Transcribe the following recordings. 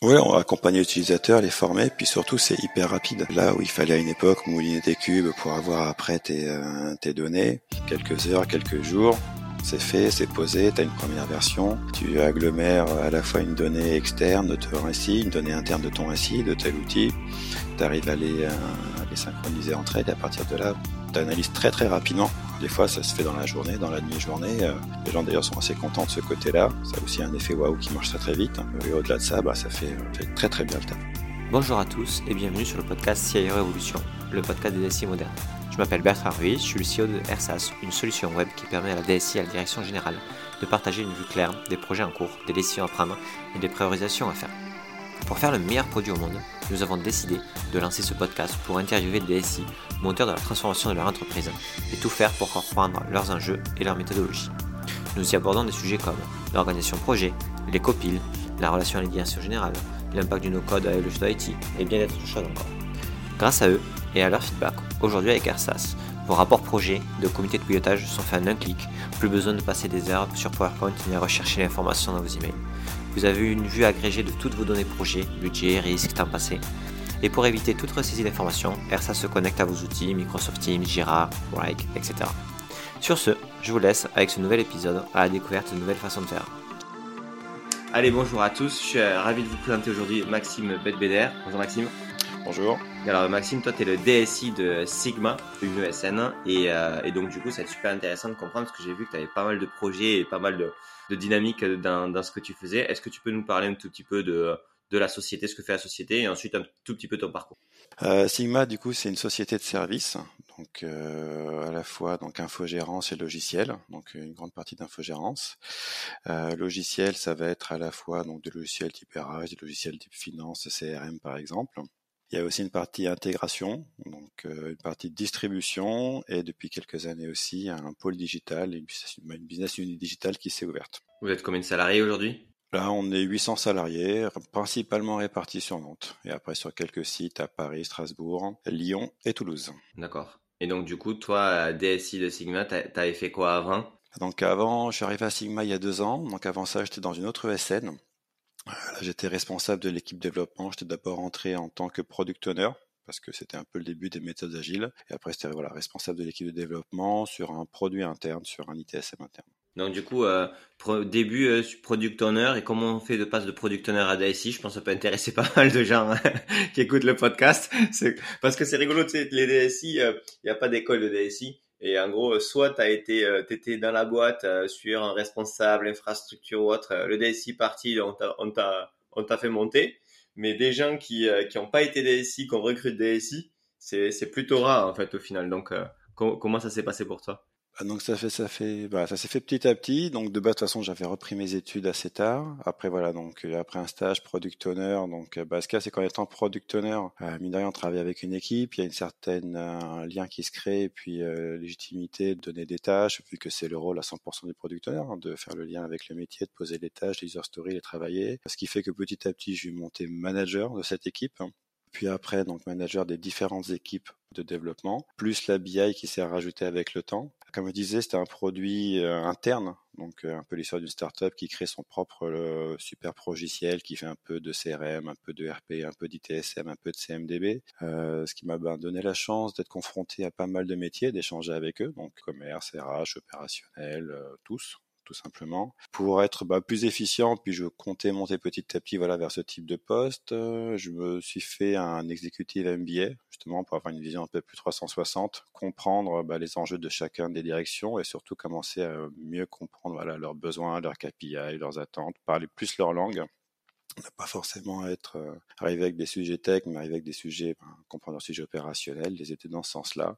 Oui, on va accompagner l'utilisateur, les former, puis surtout c'est hyper rapide. Là où il fallait à une époque mouliner des cubes pour avoir après tes, euh, données, quelques heures, quelques jours, c'est fait, c'est posé, tu une première version, tu agglomères à la fois une donnée externe de ton récit, une donnée interne de ton récit, de tel outil, tu arrives à les, euh, les synchroniser entre elles et à partir de là, tu analyses très très rapidement des fois, ça se fait dans la journée, dans la demi-journée. Euh, les gens d'ailleurs sont assez contents de ce côté-là. Ça a aussi un effet waouh qui marche très très vite. Et au-delà de ça, bah, ça fait, très très bien le taf. Bonjour à tous et bienvenue sur le podcast CIO Révolution, le podcast des DSI modernes. Je m'appelle Bertrand Ruiz, je suis le CEO de RSAS, une solution web qui permet à la DSI et à la direction générale de partager une vue claire des projets en cours, des décisions à prendre et des priorisations à faire. Pour faire le meilleur produit au monde, nous avons décidé de lancer ce podcast pour interviewer des DSI, moteurs de la transformation de leur entreprise, et tout faire pour comprendre leurs enjeux et leurs méthodologies. Nous y abordons des sujets comme l'organisation projet, les copiles, la relation à l'éducation générale, l'impact du no-code avec le et bien d'autres choses encore. Grâce à eux et à leur feedback, aujourd'hui avec AirSAS, vos rapports projets de comité de pilotage sont faits en un clic, plus besoin de passer des heures sur PowerPoint ni à rechercher l'information dans vos emails. Vous avez une vue agrégée de toutes vos données projets, budget, risque, temps passé. Et pour éviter toute ressaisie d'informations, RSA se connecte à vos outils Microsoft Teams, Jira, Wrike, etc. Sur ce, je vous laisse avec ce nouvel épisode à la découverte de nouvelles façons de faire. Allez, bonjour à tous, je suis euh, ravi de vous présenter aujourd'hui Maxime Bedbeder. Bonjour Maxime. Bonjour. Alors Maxime, toi tu es le DSI de Sigma, une ESN, et, euh, et donc du coup être super intéressant de comprendre parce que j'ai vu que tu avais pas mal de projets et pas mal de, de dynamique dans, ce que tu faisais. Est-ce que tu peux nous parler un tout petit peu de, la société, ce que fait la société, et ensuite un tout petit peu ton parcours? Euh, Sigma, du coup, c'est une société de services, donc euh, à la fois donc infogérance et logiciel, donc une grande partie d'infogérance. Logiciel, ça va être à la fois donc des logiciels type RH, des logiciels type finance, CRM par exemple. Il y a aussi une partie intégration, donc euh, une partie distribution, et depuis quelques années aussi un pôle digital, une business unit digitale qui s'est ouverte. Vous êtes combien de salariés aujourd'hui? Là, on est 800 salariés, principalement répartis sur Nantes, et après sur quelques sites à Paris, Strasbourg, Lyon et Toulouse. D'accord. Et donc, du coup, toi, DSI de Sigma, t'avais fait quoi avant Donc, avant, je suis arrivé à Sigma il y a deux ans. Donc, avant ça, j'étais dans une autre ESN. J'étais responsable de l'équipe développement. J'étais d'abord entré en tant que product owner parce que c'était un peu le début des méthodes agiles. Et après, c'était voilà, responsable de l'équipe de développement sur un produit interne, sur un ITSM interne. Donc du coup, euh, début euh, product owner et comment on fait de passe de product owner à DSI, je pense que ça peut intéresser pas mal de gens hein, qui écoutent le podcast. Parce que c'est rigolo, tu sais, les DSI, il euh, n'y a pas d'école de DSI. Et en gros, soit tu été euh, étais dans la boîte sur un responsable, infrastructure ou autre, le DSI parti, on t'a on t'a fait monter. Mais des gens qui qui n'ont pas été DSI, qui ont recruté DSI, c'est plutôt rare en fait au final. Donc comment ça s'est passé pour toi? Donc ça fait ça fait bah, ça s'est fait petit à petit. Donc de base de toute façon j'avais repris mes études assez tard. Après voilà donc euh, après un stage product owner donc euh, bah, ce cas c'est qu'en étant product owner euh, mine de rien on travaille avec une équipe, il y a une certaine un lien qui se crée et puis légitimité de donner des tâches vu que c'est le rôle à 100% du product owner hein, de faire le lien avec le métier, de poser les tâches, les user stories, les travailler. Ce qui fait que petit à petit je suis monté manager de cette équipe puis après donc manager des différentes équipes de développement, plus la BI qui s'est rajoutée avec le temps. Comme je disais, c'était un produit euh, interne, donc euh, un peu l'histoire d'une startup qui crée son propre euh, super logiciel, qui fait un peu de CRM, un peu de RP, un peu d'ITSM, un peu de CMDB, ce qui m'a ben, donné la chance d'être confronté à pas mal de métiers, d'échanger avec eux, donc commerce, RH, opérationnel, tous tout simplement, pour être bah, plus efficient. Puis je comptais monter petit à petit voilà vers ce type de poste. Je me suis fait un executive MBA justement pour avoir une vision un peu plus 360, comprendre bah, les enjeux de chacun des directions et surtout commencer à mieux comprendre leurs besoins, leurs KPI, leurs attentes, parler plus leur langue pas forcément être euh, arrivé avec des sujets tech, mais arriver avec des sujets, ben, comprendre leurs sujets opérationnels, les aider dans ce sens-là.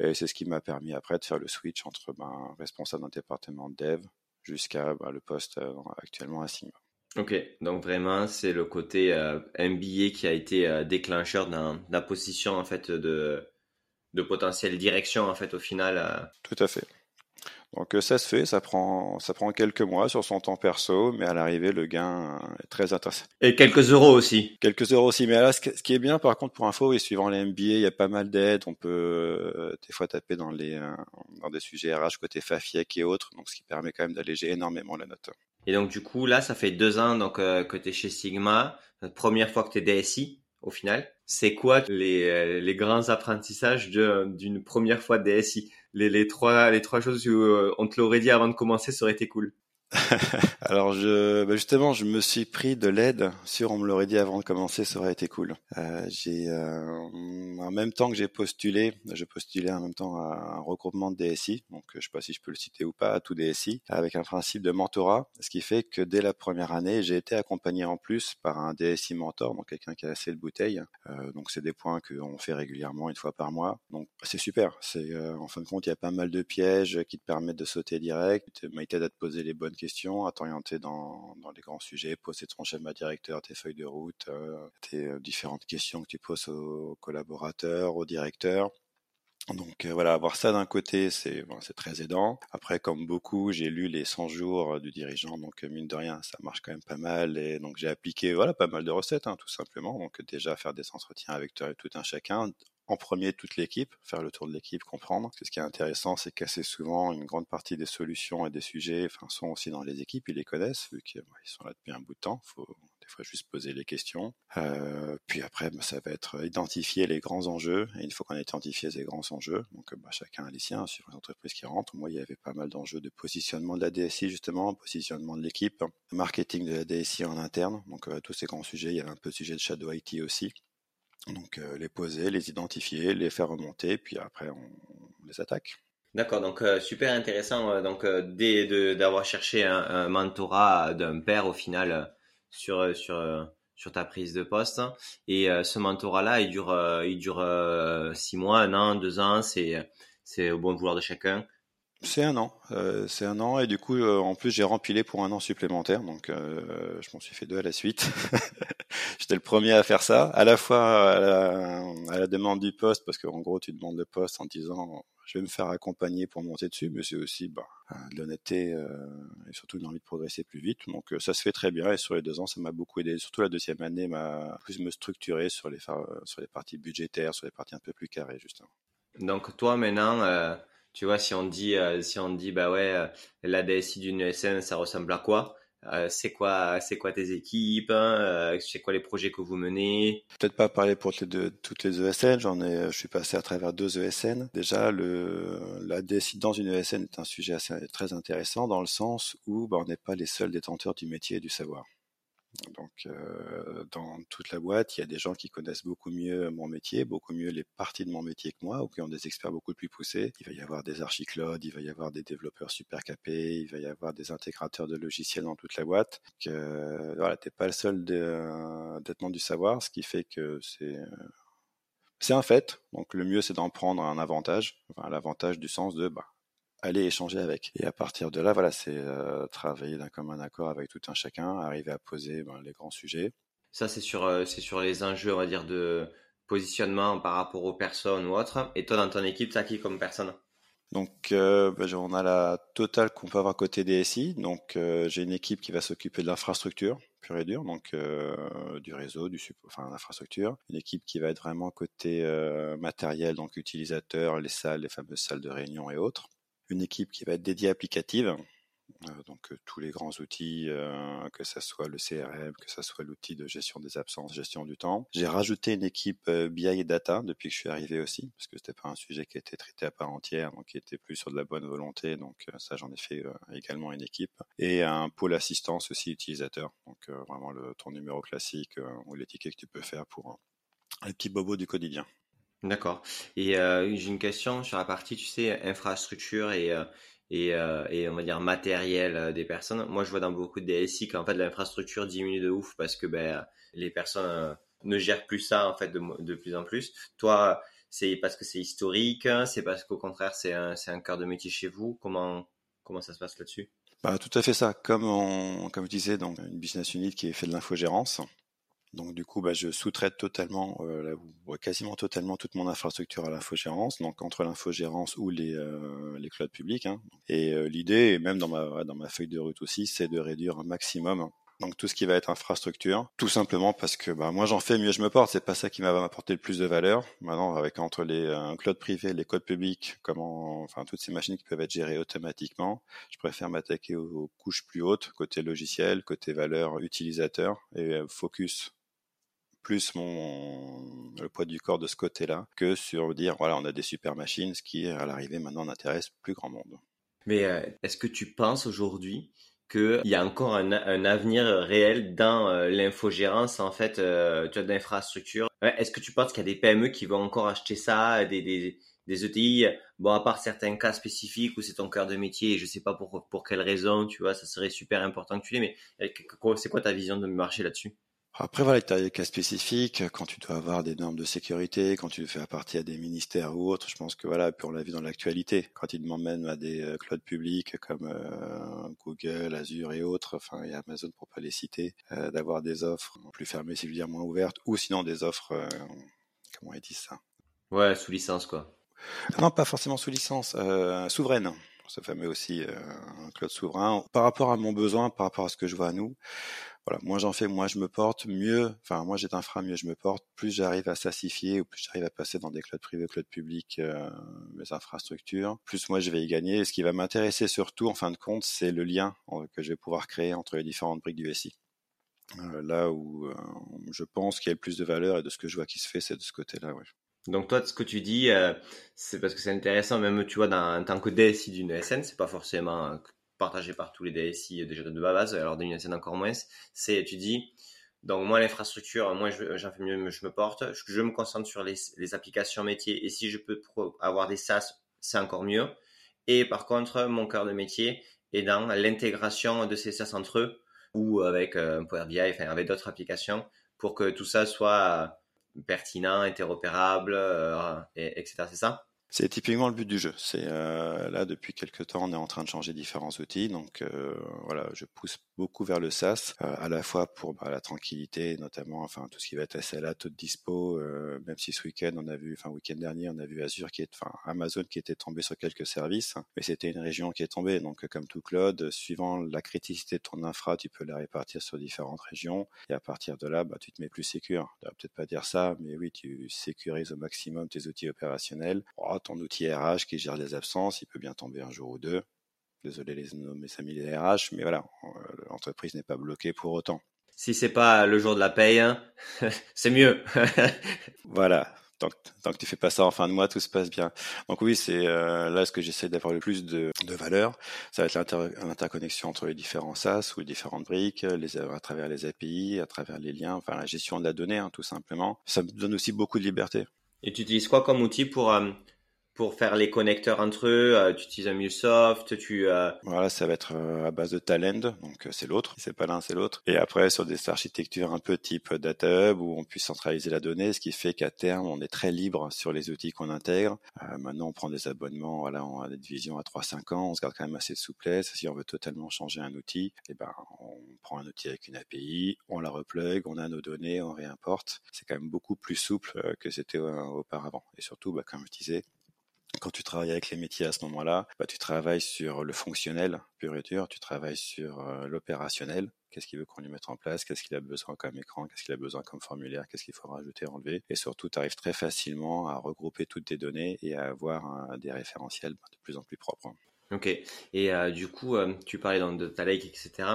Et c'est ce qui m'a permis après de faire le switch entre ben, responsable d'un département dev, jusqu'à bah, le poste euh, actuellement à Sigma. Ok, donc vraiment c'est le côté euh, MBA qui a été euh, déclencheur la position en fait de, de potentielle direction en fait au final. Tout à fait. Donc euh, ça se fait, ça prend, ça prend quelques mois sur son temps perso, mais à l'arrivée, le gain est très intéressant. Et quelques euros aussi. Quelques euros aussi, mais là, ce qui est bien par contre pour info, et suivant les MBA, il y a pas mal d'aides, on peut euh, des fois taper dans les euh, dans des sujets RH côté FAFIEC et autres, donc ce qui permet quand même d'alléger énormément la note. Et donc du coup là, ça fait deux ans donc que tu es chez Sigma. première fois que tu es DSI au final. C'est quoi les, les grands apprentissages d'une première fois DSI les, les, trois, les trois choses où on te l'aurait dit avant de commencer, ça aurait été cool. Alors je, bah justement, je me suis pris de l'aide. Sur, on me l'aurait dit avant de commencer, ça aurait été cool. Euh, j'ai, euh, en même temps que j'ai postulé, j'ai postulé en même temps à un regroupement de DSI. Donc, je sais pas si je peux le citer ou pas, à tout DSI, avec un principe de mentorat, ce qui fait que dès la première année, j'ai été accompagné en plus par un DSI mentor, donc quelqu'un qui a assez de bouteille. Euh, donc, c'est des points qu'on fait régulièrement, une fois par mois. Donc, c'est super. C'est, euh, en fin de compte, il y a pas mal de pièges qui te permettent de sauter direct. Il t'aide à te poser les bonnes questions, à t'orienter dans, dans, les grands sujets, poser ton schéma directeur, tes feuilles de route, euh, tes euh, différentes questions que tu poses aux collaborateurs, aux directeurs. Donc euh, voilà, avoir ça d'un côté, c'est très aidant. Après, comme beaucoup, j'ai lu les 100 jours du dirigeant, donc mine de rien, ça marche quand même pas mal. Et donc j'ai appliqué voilà pas mal de recettes, hein, tout simplement. Donc déjà faire des entretiens avec tout un chacun, en premier toute l'équipe, faire le tour de l'équipe, comprendre. ce qui est intéressant, c'est qu'assez souvent, une grande partie des solutions et des sujets sont aussi dans les équipes, ils les connaissent, vu qu'ils sont là depuis un bout de temps. Il faut des fois juste poser les questions. Euh, puis après, bah, ça va être identifier les grands enjeux. Et une fois qu'on a identifié ces grands enjeux, donc bah, chacun a les siens, suivant l'entreprise qui rentre. Moi, il y avait pas mal d'enjeux de positionnement de la DSI, justement, positionnement de l'équipe, marketing de la DSI en interne. Donc, euh, tous ces grands sujets, il y avait un peu de sujet de Shadow IT aussi. Donc euh, les poser, les identifier, les faire remonter, puis après on les attaque. D'accord, donc euh, super intéressant. Euh, donc d'avoir cherché un, mentorat d'un père au final sur sur sur ta prise de poste et ce mentorat là il dure il dure six mois, un an, deux ans, c'est c'est au bon vouloir de chacun. C'est un an, euh, c'est un an et du coup euh, en plus j'ai rempilé pour un an supplémentaire donc euh, je m'en suis fait deux à la suite. J'étais le premier à faire ça, à la fois à la, demande du poste parce qu'en gros tu demandes le poste en disant je vais me faire accompagner pour monter dessus, mais c'est aussi bah, de l'honnêteté et surtout une envie de progresser plus vite. Donc ça se fait très bien et sur les deux ans ça m'a beaucoup aidé. Surtout la deuxième année m'a plus me structurer sur les sur les parties budgétaires, sur les parties un peu plus carrées justement. Donc toi maintenant tu vois, si on dit, euh, si on dit, bah ouais, euh, la DSI d'une ESN, ça ressemble à quoi? Euh, c'est quoi, c'est quoi tes équipes hein, C'est quoi les projets que vous menez? Peut-être pas parler pour toutes les ESN. J'en ai, je suis passé à travers deux ESN. Déjà, la DSI dans une ESN est un sujet très intéressant dans le sens où bah, on n'est pas les seuls détenteurs du métier et du savoir. Donc, euh, dans toute la boîte, il y a des gens qui connaissent beaucoup mieux mon métier, beaucoup mieux les parties de mon métier que moi, ou qui ont des experts beaucoup plus poussés. Il va y avoir des archiclodes, il va y avoir des développeurs super capés, il va y avoir des intégrateurs de logiciels dans toute la boîte. Donc, euh, voilà, t'es pas le seul détenant du savoir, ce qui fait que c'est c'est un fait. Donc, le mieux, c'est d'en prendre un avantage, enfin, l'avantage du sens de bah, aller échanger avec. Et à partir de là, voilà, c'est euh, travailler d'un commun accord avec tout un chacun, arriver à poser ben, les grands sujets. Ça, c'est sur, euh, c'est sur les enjeux, on va dire, de positionnement par rapport aux personnes ou autres. Et toi, dans ton équipe, tu as qui comme personne? Donc, euh, ben, on a la totale qu'on peut avoir côté DSI. Donc, j'ai une équipe qui va s'occuper de l'infrastructure pure et dure, donc du réseau, du support, enfin l'infrastructure. Une équipe qui va être vraiment côté matériel, donc utilisateur, les salles, les fameuses salles de réunion et autres une équipe qui va être dédiée applicative, euh, donc euh, tous les grands outils, euh, que ce soit le CRM, que ce soit l'outil de gestion des absences, gestion du temps. J'ai rajouté une équipe BI et data depuis que je suis arrivé aussi, parce que c'était pas un sujet qui était traité à part entière, donc qui était plus sur de la bonne volonté. Donc ça, j'en ai fait également une équipe et un pôle assistance aussi utilisateur. Donc vraiment le ton numéro classique ou les tickets que tu peux faire pour les petits bobos du quotidien. D'accord. Et euh, j'ai une question sur la partie, tu sais, infrastructure et, euh, euh, et on va dire matériel des personnes. Moi, je vois dans beaucoup de DSI qu'en fait l'infrastructure diminue de ouf parce que ben, les personnes ne gèrent plus ça en fait de, de plus en plus. Toi, c'est parce que c'est historique, c'est parce qu'au contraire c'est un, un cœur de métier chez vous? Comment, comment ça se passe là-dessus? Bah, Tout à fait ça. Comme, on, comme je disais, donc, une business unit qui fait de l'infogérance. Donc du coup, bah, je sous-traite totalement, euh, quasiment totalement toute mon infrastructure à l'infogérance, donc entre l'infogérance ou les, euh, les clouds publics. Hein. Et euh, l'idée, et même dans ma, dans ma feuille de route aussi, c'est de réduire un maximum donc tout ce qui va être infrastructure, tout simplement parce que bah, moi j'en fais mieux je me porte, c'est pas ça qui va m'apporter le plus de valeur. Maintenant avec entre les un cloud privé, les codes publics, comment enfin toutes ces machines qui peuvent être gérées automatiquement, je préfère m'attaquer aux, couches plus hautes côté logiciel, côté valeur utilisateur et focus plus mon le poids du corps de ce côté-là que sur dire voilà on a des super machines, ce qui à l'arrivée maintenant n'intéresse plus grand monde. Mais euh, est-ce que tu penses aujourd'hui qu'il y a encore un, avenir réel dans euh, l'infogérance en fait euh, d'infrastructure Est-ce que tu penses qu'il y a des PME qui vont encore acheter ça, des, des, des ETI Bon, à part certains cas spécifiques où c'est ton cœur de métier et je sais pas pour pour quelle raison, tu vois, ça serait super important que tu l'aies. Mais c'est quoi ta vision de marché là-dessus? Après, voilà, tu as des cas spécifiques, quand tu dois avoir des normes de sécurité, quand tu fais partie à des ministères ou autres, je pense que voilà, puis on l'a vu dans l'actualité, quand ils même à des euh, clouds publics comme euh, Google, Azure et autres, enfin, et Amazon pour pas les citer, euh, d'avoir des offres plus fermées, si je veux dire moins ouvertes, ou sinon des offres, comment ils disent ça? Ouais, sous licence, quoi. Non, pas forcément sous licence, souveraine ce fameux aussi un cloud souverain. Par rapport à mon besoin, par rapport à ce que je vois à nous, voilà, moins j'en fais, moins je me porte, mieux, enfin moi j'ai infra, mieux je me porte, plus j'arrive à s'assifier ou plus j'arrive à passer dans des clouds privés, clouds publics, euh, mes infrastructures, plus moi je vais y gagner. Et ce qui va m'intéresser surtout, en fin de compte, c'est le lien que je vais pouvoir créer entre les différentes briques du SI. Euh, là où euh, je pense qu'il y a le plus de valeur et de ce que je vois qui se fait, c'est de ce côté-là. Ouais. Donc toi, ce que tu dis, euh, c'est parce que c'est intéressant, même tu vois, dans, en tant que DSI d'une SN, c'est pas forcément partagé par tous les DSI déjà de base, alors d'une scène encore moins, c'est, tu dis, donc moi l'infrastructure, moi j'en fais mieux, je me porte, je me concentre sur les, applications métiers et si je peux avoir des SaaS, c'est encore mieux. Et par contre, mon cœur de métier est dans l'intégration de ces SaaS entre eux ou avec euh, Power BI, enfin avec d'autres applications pour que tout ça soit pertinent, interopérable, euh, etc. C'est ça? C'est typiquement le but du jeu. C'est euh, là depuis quelques temps, on est en train de changer différents outils. Donc euh, voilà, je pousse beaucoup vers le SaaS, euh, à la fois pour bah, la tranquillité, notamment, enfin tout ce qui va être SLA, taux de dispo. même si ce week-end on a vu, enfin week-end dernier, on a vu Azure qui est, enfin Amazon qui était tombé sur quelques services, mais c'était une région qui est tombée. Donc comme tout cloud, suivant la criticité de ton infra, tu peux la répartir sur différentes régions. Et à partir de là, bah, tu te mets plus sécure. Tu vas peut-être pas dire ça, mais oui, tu sécurises au maximum tes outils opérationnels. Oh, ton outil RH qui gère les absences, il peut bien tomber un jour ou deux. Désolé les nommer ça les RH, mais voilà, euh, l'entreprise n'est pas bloquée pour autant. Si c'est pas le jour de la paye, hein, c'est mieux. voilà. Tant que, tant que tu fais pas ça en fin de mois, tout se passe bien. Donc oui, c'est euh, là ce que j'essaie d'avoir le plus de, de valeur. Ça va être l'interconnexion entre les différents SaaS ou les différentes briques, les, à travers les API, à travers les liens, enfin la gestion de la donnée, hein, tout simplement. Ça me donne aussi beaucoup de liberté. Et tu utilises quoi comme outil pour euh, pour faire les connecteurs entre eux, euh, tu utilises un MuleSoft, tu... Euh... Voilà, ça va être euh, à base de Talend, donc c'est l'autre, c'est pas l'un, c'est l'autre. Et après, sur des architectures un peu type Data Hub, où on puisse centraliser la donnée, ce qui fait qu'à terme, on est très libre sur les outils qu'on intègre. maintenant, on prend des abonnements, voilà, on a des divisions à 3-5 ans, on se garde quand même assez de souplesse. Si on veut totalement changer un outil, eh ben, on prend un outil avec une API, on la replug, on a nos données, on réimporte. C'est quand même beaucoup plus souple que c'était auparavant. Et surtout, bah, comme je disais, quand tu travailles avec les métiers à ce moment-là, bah, tu travailles sur le fonctionnel pur et dur, tu travailles sur euh, l'opérationnel, qu'est-ce qu'il veut qu'on lui mette en place, qu'est-ce qu'il a besoin comme écran, qu'est-ce qu'il a besoin comme formulaire, qu'est-ce qu'il faut rajouter, enlever? Et surtout, tu arrives très facilement à regrouper toutes tes données et à avoir des référentiels de plus en plus propres. Ok. Et euh, du coup, euh, tu parlais dans de ta lake, etc.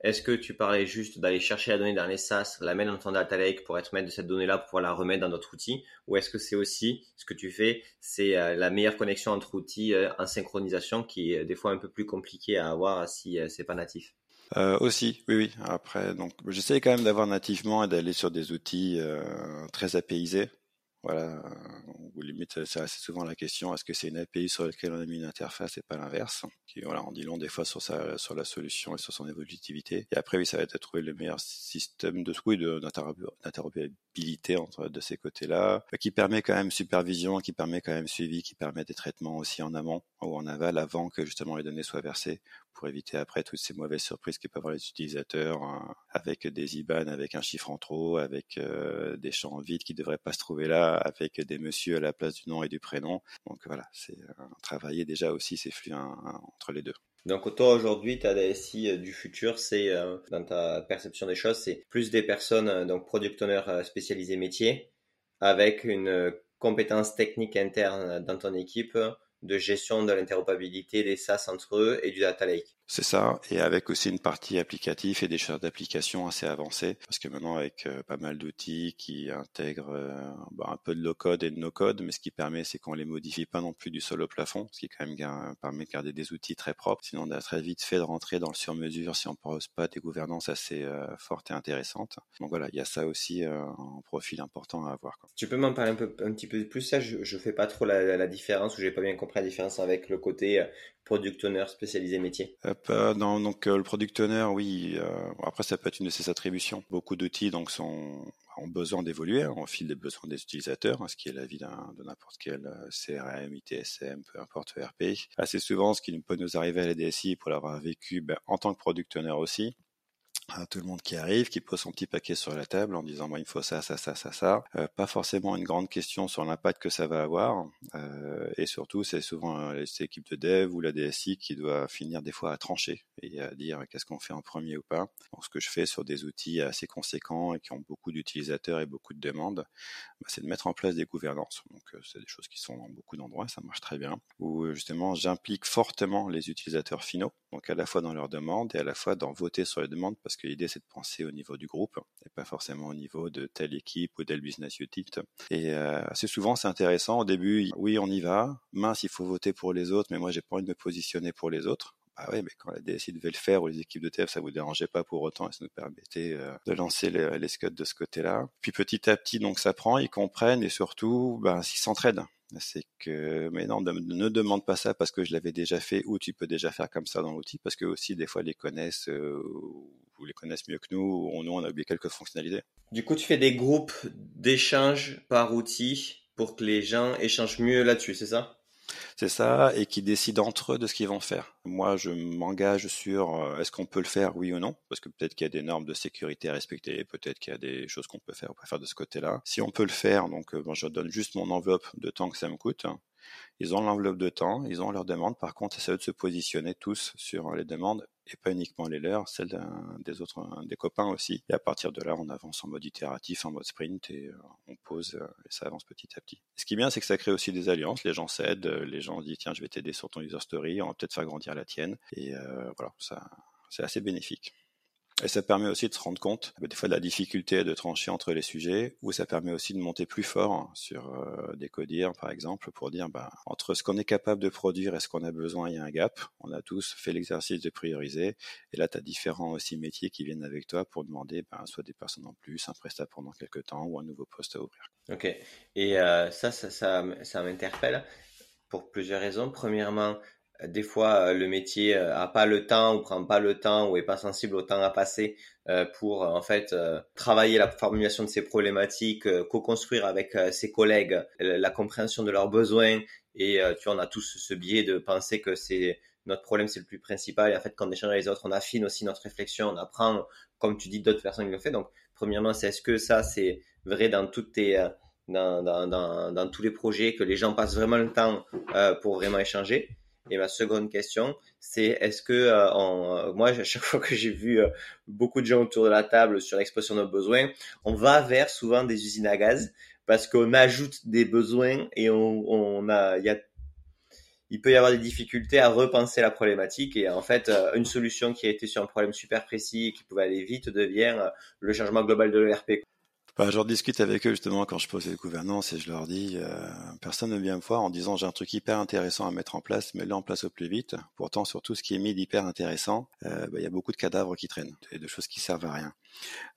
Est-ce que tu parlais juste d'aller chercher la donnée dans les SaaS, la mettre dans ton data lake pour être maître de cette donnée-là, pour pouvoir la remettre dans d'autres outils? Ou est-ce que c'est aussi ce que tu fais, c'est euh, la meilleure connexion entre outils euh, en synchronisation qui est des fois un peu plus compliqué à avoir si euh, c'est pas natif? Aussi, oui, oui. Après, donc, j'essaie quand même d'avoir nativement et d'aller sur des outils très apaisés. Voilà, ou limite, c'est assez souvent la question est-ce que c'est une API sur laquelle on a mis une interface et pas l'inverse? Qui, voilà, on dit long des fois sur sa, sur la solution et sur son évolutivité. Et après, oui, ça va être de trouver le meilleur système de oui, d'interopérabilité entre de ces côtés-là, qui permet quand même supervision, qui permet quand même suivi, qui permet des traitements aussi en amont ou en aval avant que justement les données soient versées pour éviter après toutes ces mauvaises surprises qu'ils peuvent avoir les utilisateurs hein, avec des IBAN, avec un chiffre en trop, avec euh, des champs vides qui ne devraient pas se trouver là, avec des messieurs à la place du nom et du prénom. Donc voilà, c'est euh, travailler déjà aussi ces flux entre les deux. Donc toi aujourd'hui, ta DSI euh, du futur, c'est dans ta perception des choses, c'est plus des personnes, donc product owner spécialisés métier, avec une compétence technique interne dans ton équipe de gestion de l'interopérabilité des SaaS entre eux et du data lake. C'est ça, et avec aussi une partie applicative et des choses d'application assez avancées, parce que maintenant avec euh, pas mal d'outils qui intègrent euh, bah, un peu de low-code et de no-code, mais ce qui permet c'est qu'on les modifie pas non plus du sol au plafond, ce qui quand même permet de garder des outils très propres, sinon on a très vite fait de rentrer dans le sur-mesure si on ne pose pas des gouvernances assez euh, fortes et intéressantes. Donc voilà, il y a ça aussi un profil important à avoir. Tu peux m'en parler un, peu, un petit peu plus ça? Je ne fais pas trop la, la différence, ou j'ai pas bien compris la différence avec le côté product owner spécialisé métier donc euh, le product owner, oui. Euh, après, ça peut être une de ses attributions. Beaucoup d'outils donc sont ont besoin d'évoluer au fil des besoins des utilisateurs, hein, ce qui est la vie de n'importe quel euh, CRM, ITSM, peu importe ERP. Assez souvent, ce qui peut nous arriver à la DSI pour l'avoir vécu ben, en tant que product owner aussi, tout le monde qui arrive, qui pose son petit paquet sur la table en disant moi il faut ça, ça, ça, ça, ça. Euh, pas forcément une grande question sur l'impact que ça va avoir. Euh, et surtout, c'est souvent euh, l'équipe de dev ou la DSI qui doit finir des fois à trancher et à dire qu'est-ce qu'on fait en premier ou pas. Donc ce que je fais sur des outils assez conséquents et qui ont beaucoup d'utilisateurs et beaucoup de demandes, bah, c'est de mettre en place des gouvernances. Donc c'est des choses qui sont dans beaucoup d'endroits, ça marche très bien. Où justement j'implique fortement les utilisateurs finaux, donc à la fois dans leurs demandes et à la fois dans voter sur les demandes parce que l'idée c'est de penser au niveau du groupe et pas forcément au niveau de telle équipe ou tel business unit. Et euh, assez souvent c'est intéressant. Au début, oui on y va. Mince, il faut voter pour les autres, mais moi j'ai pas envie de me positionner pour les autres. Ah oui, mais quand la DSI devait le faire ou les équipes de TF, ça vous dérangeait pas pour autant et ça nous permettait euh, de lancer les, les de ce côté-là. Puis petit à petit, donc ça prend, ils comprennent et surtout, ben, s'ils s'entraident. C'est que, mais non, ne demande pas ça parce que je l'avais déjà fait ou tu peux déjà faire comme ça dans l'outil parce que aussi des fois les connaissent euh, ou les connaissent mieux que nous ou nous on a oublié quelques fonctionnalités. Du coup, tu fais des groupes d'échange par outil pour que les gens échangent mieux là-dessus, c'est ça? C'est ça, et qui décident entre eux de ce qu'ils vont faire. Moi, je m'engage sur euh, est-ce qu'on peut le faire, oui ou non, parce que peut-être qu'il y a des normes de sécurité à respecter, peut-être qu'il y a des choses qu'on peut faire ou pas faire de ce côté-là. Si on peut le faire, donc euh, je donne juste mon enveloppe de temps que ça me coûte. Ils ont l'enveloppe de temps, ils ont leurs demandes. Par contre, c'est à eux de se positionner tous sur les demandes et pas uniquement les leurs, celles des autres, des copains aussi. Et à partir de là, on avance en mode itératif, en mode sprint et euh, on pose euh, et ça avance petit à petit. Ce qui est bien, c'est que ça crée aussi des alliances. Les gens s'aident, les gens disent tiens, je vais t'aider sur ton user story, on va peut-être faire grandir la tienne. Et euh, voilà, ça, c'est assez bénéfique. Et ça permet aussi de se rendre compte des fois de la difficulté de trancher entre les sujets, ou ça permet aussi de monter plus fort sur euh, des codires, par exemple, pour dire bah, entre ce qu'on est capable de produire et ce qu'on a besoin, il y a un gap. On a tous fait l'exercice de prioriser. Et là, tu as différents aussi métiers qui viennent avec toi pour demander bah, soit des personnes en plus, un prestat pendant quelques temps ou un nouveau poste à ouvrir. Ok. Et euh, ça, ça, ça m'interpelle pour plusieurs raisons. Premièrement, des fois, euh, le métier euh, a pas le temps ou prend pas le temps ou est pas sensible au temps à passer euh, pour en fait travailler la formulation de ses problématiques, co-construire avec ses collègues la compréhension de leurs besoins. Et tu vois, on a tous ce biais de penser que c'est notre problème, c'est le plus principal. Et en fait, quand on échange avec les autres, on affine aussi notre réflexion, on apprend, comme tu dis, d'autres personnes qui le font. Donc, premièrement, c'est est-ce que ça, c'est vrai dans toutes tes dans, dans, dans, dans, tous les projets, que les gens passent vraiment le temps pour vraiment échanger? Et ma seconde question, c'est est-ce que euh, euh, moi, à chaque fois que j'ai vu euh, beaucoup de gens autour de la table sur l'expression de nos besoins, on va vers souvent des usines à gaz parce qu'on ajoute des besoins et on, a il peut y avoir des difficultés à repenser la problématique et en fait une solution qui a été sur un problème super précis et qui pouvait aller vite devient le changement global de l'ERP. Bah, je discute avec eux justement quand je pose les gouvernances et je leur dis euh, personne ne vient me voir en disant j'ai un truc hyper intéressant à mettre en place, mets-le en place au plus vite. Pourtant, sur tout ce qui est mis d'hyper intéressant, euh, bah, il y a beaucoup de cadavres qui traînent et de choses qui servent à rien.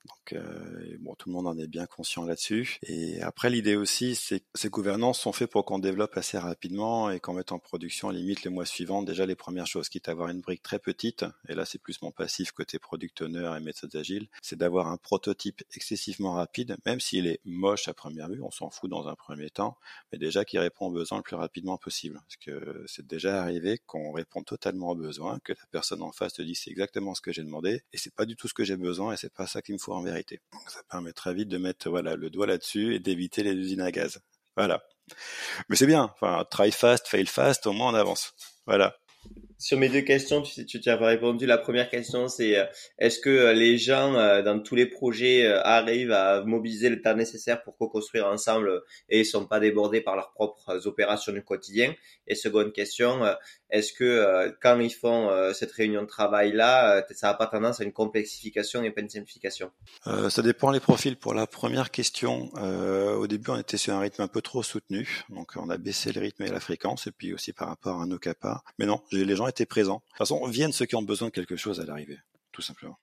Donc euh, bon, tout le monde en est bien conscient là-dessus. Et après, l'idée aussi, c'est que ces gouvernances sont faites pour qu'on développe assez rapidement et qu'on mette en production limite les mois suivants déjà les premières choses, quitte à avoir une brique très petite. Et là, c'est plus mon passif côté product owner et méthodes agiles, c'est d'avoir un prototype excessivement rapide, même s'il est moche à première vue, on s'en fout dans un premier temps, mais déjà qui répond aux besoins le plus rapidement possible. Parce que c'est déjà arrivé qu'on répond totalement aux besoins, que la personne en face te dit c'est exactement ce que j'ai demandé et c'est pas du tout ce que j'ai besoin et c'est pas ça qu'il me faut en vérité. Donc ça permet très vite de mettre voilà le doigt là-dessus et d'éviter les usines à gaz. Voilà. Mais c'est bien. Enfin, try fast, fail fast, au moins on avance. Voilà. Sur mes deux questions, tu, tu, tu as répondu. La première question, c'est euh, est-ce que euh, les gens euh, dans tous les projets arrivent à mobiliser le temps nécessaire pour co-construire ensemble et sont pas débordés par leurs propres opérations du quotidien? Et seconde question, est-ce que quand ils font cette réunion de travail là, ça n'a pas tendance à une complexification et pas une simplification? Ça dépend les profils. Pour la première question, au début, on était sur un rythme un peu trop soutenu, donc on a baissé le rythme et la fréquence, et puis aussi par rapport à nos capas. Mais non, les gens étaient présents. De toute façon, viennent ceux qui ont besoin de quelque chose à l'arrivée, tout simplement.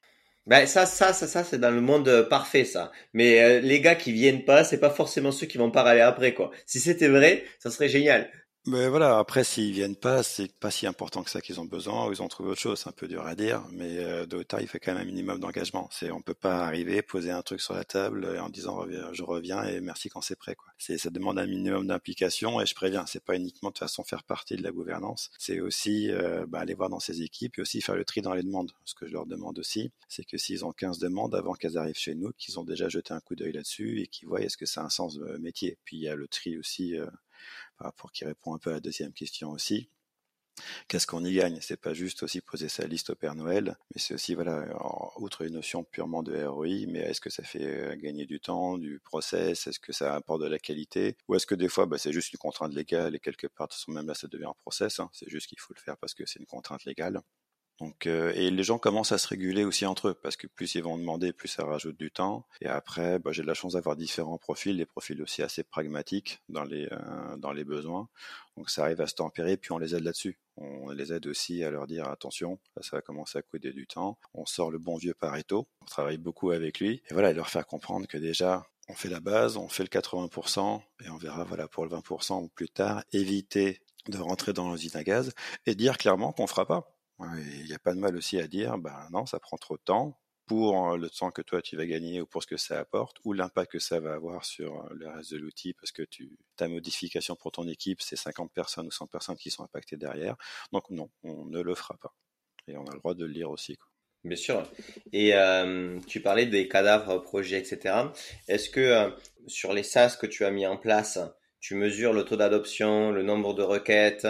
Ben ça, ça, ça, ça, c'est dans le monde euh, parfait, ça. Mais euh, les gars qui viennent pas, c'est pas forcément ceux qui vont pas aller après, quoi. Si c'était vrai, ça serait génial. Mais voilà, après s'ils viennent pas, c'est pas si important que ça qu'ils ont besoin, ils ont trouvé autre chose, c'est un peu dur à dire, mais euh, Dota il fait quand même un minimum d'engagement. C'est on peut pas arriver, poser un truc sur la table en disant je reviens et merci quand c'est prêt quoi. C'est ça demande un minimum d'implication et je préviens, c'est pas uniquement de façon faire partie de la gouvernance, c'est aussi euh, bah, aller voir dans ces équipes et aussi faire le tri dans les demandes. Ce que je leur demande aussi, c'est que s'ils ont 15 demandes avant qu'elles arrivent chez nous, qu'ils ont déjà jeté un coup d'œil là-dessus et qu'ils voient est-ce que ça a un sens de métier. Puis il y a le tri aussi euh, pour qui répond un peu à la deuxième question aussi. Qu'est-ce qu'on y gagne? C'est pas juste aussi poser sa liste au Père Noël, mais c'est aussi, voilà, outre une notion purement de ROI, mais est-ce que ça fait euh, gagner du temps, du process? Est-ce que ça apporte de la qualité? Ou est-ce que des fois, bah, c'est juste une contrainte légale et quelque part, de toute façon, même là, ça devient un process. Hein. c'est juste qu'il faut le faire parce que c'est une contrainte légale. Donc, euh, et les gens commencent à se réguler aussi entre eux, parce que plus ils vont demander, plus ça rajoute du temps. Et après, bah, j'ai de la chance d'avoir différents profils, des profils aussi assez pragmatiques dans les euh, dans les besoins. Donc ça arrive à se tempérer, puis on les aide là-dessus. On les aide aussi à leur dire attention, là ça va commencer à coûter du temps. On sort le bon vieux Pareto, on travaille beaucoup avec lui, et voilà, et leur faire comprendre que déjà on fait la base, on fait le 80%, et on verra voilà pour le 20% ou plus tard, éviter de rentrer dans l'usine à gaz et dire clairement qu'on fera pas il n'y a pas de mal aussi à dire, ben non, ça prend trop de temps pour le temps que toi tu vas gagner ou pour ce que ça apporte ou l'impact que ça va avoir sur le reste de l'outil parce que tu, ta modification pour ton équipe, c'est 50 personnes ou 100 personnes qui sont impactées derrière. Donc non, on ne le fera pas. Et on a le droit de le lire aussi. Quoi. Bien sûr. Et tu parlais des cadavres, projets, etc. Est-ce que sur les SaaS que tu as mis en place, tu mesures le taux d'adoption, le nombre de requêtes,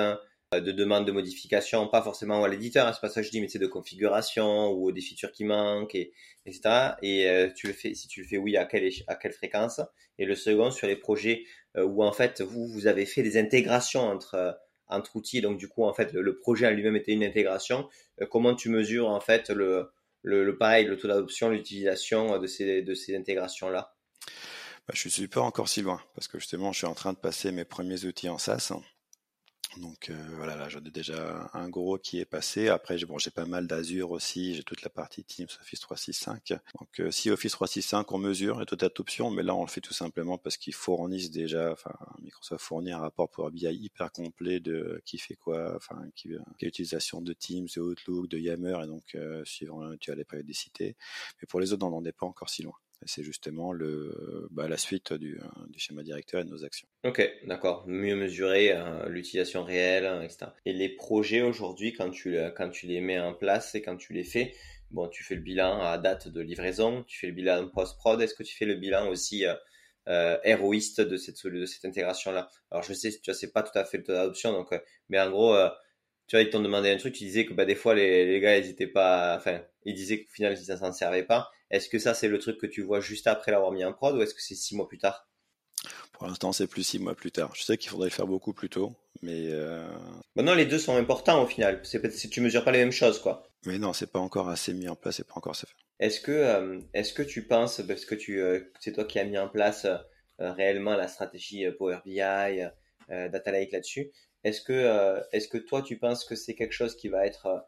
de demandes de modification, pas forcément à l'éditeur, hein, c'est pas ça que je dis, mais c'est de configuration ou des features qui manquent, et, etc. Et euh, tu le fais, si tu le fais oui, à quelle, à quelle fréquence? Et le second, sur les projets euh, où en fait vous, vous avez fait des intégrations entre, entre outils, donc du coup en fait le, projet en lui-même était une intégration, comment tu mesures en fait le, le, le pareil, le taux d'adoption, l'utilisation de ces, de ces intégrations-là? Bah, Je suis pas encore si loin, parce que justement je suis en train de passer mes premiers outils en SaaS. Donc euh, voilà, là j'en ai déjà un gros qui est passé. Après j'ai bon, pas mal d'Azure aussi, j'ai toute la partie Teams Office 365. Donc euh, si Office 365 on mesure, il y a toute option, mais là on le fait tout simplement parce qu'ils fournissent déjà, enfin Microsoft fournit un rapport pour BI hyper complet de qui fait quoi, enfin qui, quelle utilisation de Teams, de Outlook, de Yammer, et donc euh, suivant tu as les périodicités. Mais pour les autres on n'en est pas encore si loin. C'est justement le, bah, la suite du, du, schéma directeur et de nos actions. Ok, d'accord. Mieux mesurer euh, l'utilisation réelle, hein, etc. Et les projets aujourd'hui, quand tu, quand tu les mets en place et quand tu les fais, bon, tu fais le bilan à date de livraison, tu fais le bilan post-prod. Est-ce que tu fais le bilan aussi euh, euh héroïste de cette, de cette intégration-là? Alors, je sais, tu vois, pas tout à fait d'adoption, donc, euh, mais en gros, tu vois, ils t'ont demandé un truc, tu disais que bah, des fois, les, les gars, ils pas, enfin, ils disaient qu'au final, ils s'en servaient pas. Est-ce que ça, c'est le truc que tu vois juste après l'avoir mis en prod ou est-ce que c'est six mois plus tard? Pour l'instant, c'est plus six mois plus tard. Je sais qu'il faudrait le faire beaucoup plus tôt, mais. Euh... Maintenant, les deux sont importants au final. C'est si tu mesures pas les mêmes choses, quoi. Mais non, c'est pas encore assez mis en place, c'est pas encore assez fait. Est-ce que, euh, est-ce que tu penses, parce que tu, euh, c'est toi qui as mis en place euh, réellement la stratégie Power BI, Data Lake là-dessus, est-ce que, est-ce que toi, tu penses que c'est quelque chose qui va être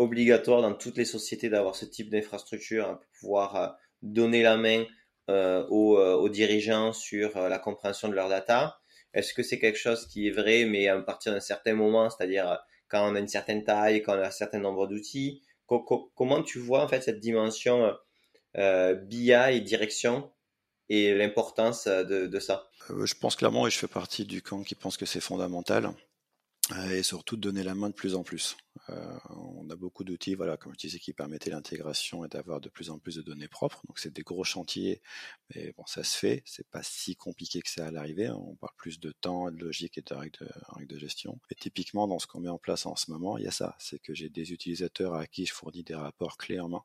obligatoire dans toutes les sociétés d'avoir ce type d'infrastructure hein, pour pouvoir euh, donner la main euh, aux, euh, aux, dirigeants sur la compréhension de leur data. Est-ce que c'est quelque chose qui est vrai, mais à partir d'un certain moment, c'est-à-dire quand on a une certaine taille, quand on a un certain nombre d'outils Comment tu vois en fait cette dimension BI et direction et l'importance de, ça? Je pense clairement, et je fais partie du camp qui pense que c'est fondamental. Et surtout de donner la main de plus en plus. Euh, on a beaucoup d'outils, voilà, comme je disais, qui permettaient l'intégration et d'avoir de plus en plus de données propres. Donc c'est des gros chantiers, mais bon, ça se fait. C'est pas si compliqué que ça à l'arrivée. Hein. On parle plus de temps, de logique et de règles de, de gestion. Et typiquement, dans ce qu'on met en place en ce moment, il y a ça. C'est que j'ai des utilisateurs à qui je fournis des rapports clés en main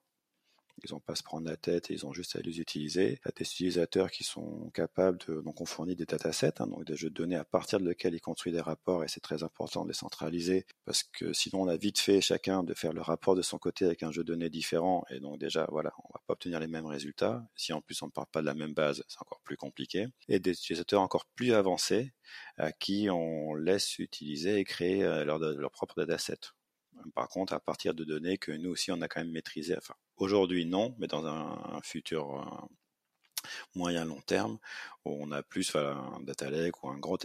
ils n'ont pas à se prendre la tête ils ont juste à les utiliser. Des utilisateurs qui sont capables de, donc on fournit des datasets, hein, donc des jeux de données à partir de lesquels ils construisent des rapports et c'est très important de les centraliser parce que sinon on a vite fait chacun de faire le rapport de son côté avec un jeu de données différent et donc déjà voilà, on va pas obtenir les mêmes résultats. Si en plus on ne part pas de la même base, c'est encore plus compliqué. Et des utilisateurs encore plus avancés à qui on laisse utiliser et créer euh, leur, leur propre dataset. Par contre, à partir de données que nous aussi on a quand même maîtrisées, enfin Aujourd'hui, non, mais dans un, futur euh, moyen long terme, on a plus un data lake ou un gros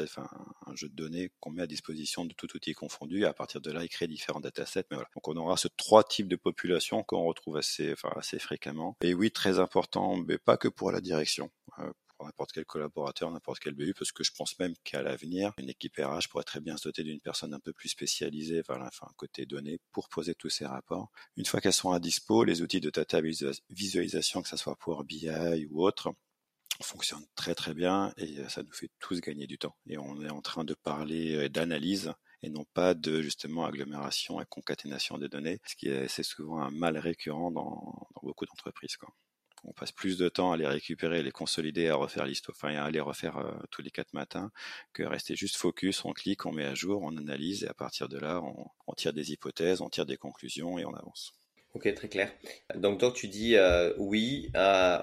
un jeu de données qu'on met à disposition de tout outil confondu. Et à partir de là, il crée différents datasets. Mais voilà. Donc on aura ce trois types de populations qu'on retrouve assez, fréquemment. Et oui, très important, mais pas que pour la direction. N'importe quel collaborateur, n'importe quel BU, parce que je pense même qu'à l'avenir, une équipe RH pourrait très bien se doter d'une personne un peu plus spécialisée, enfin, côté données, pour poser tous ces rapports. Une fois qu'elles sont à dispo, les outils de data visualisation, que ce soit pour BI ou autre, fonctionnent très très bien et euh, ça nous fait tous gagner du temps. Et on est en train de parler euh, d'analyse et non pas de justement agglomération et concaténation des données, ce qui est assez souvent un mal récurrent dans, beaucoup d'entreprises. On passe plus de temps à les récupérer, les consolider, à refaire l'histoire, enfin à les refaire euh, tous les quatre matins, que rester juste focus, on clique, on met à jour, on analyse et à partir de là, on, tire des hypothèses, on tire des conclusions et on avance. Ok, très clair. Donc, toi, tu dis euh, oui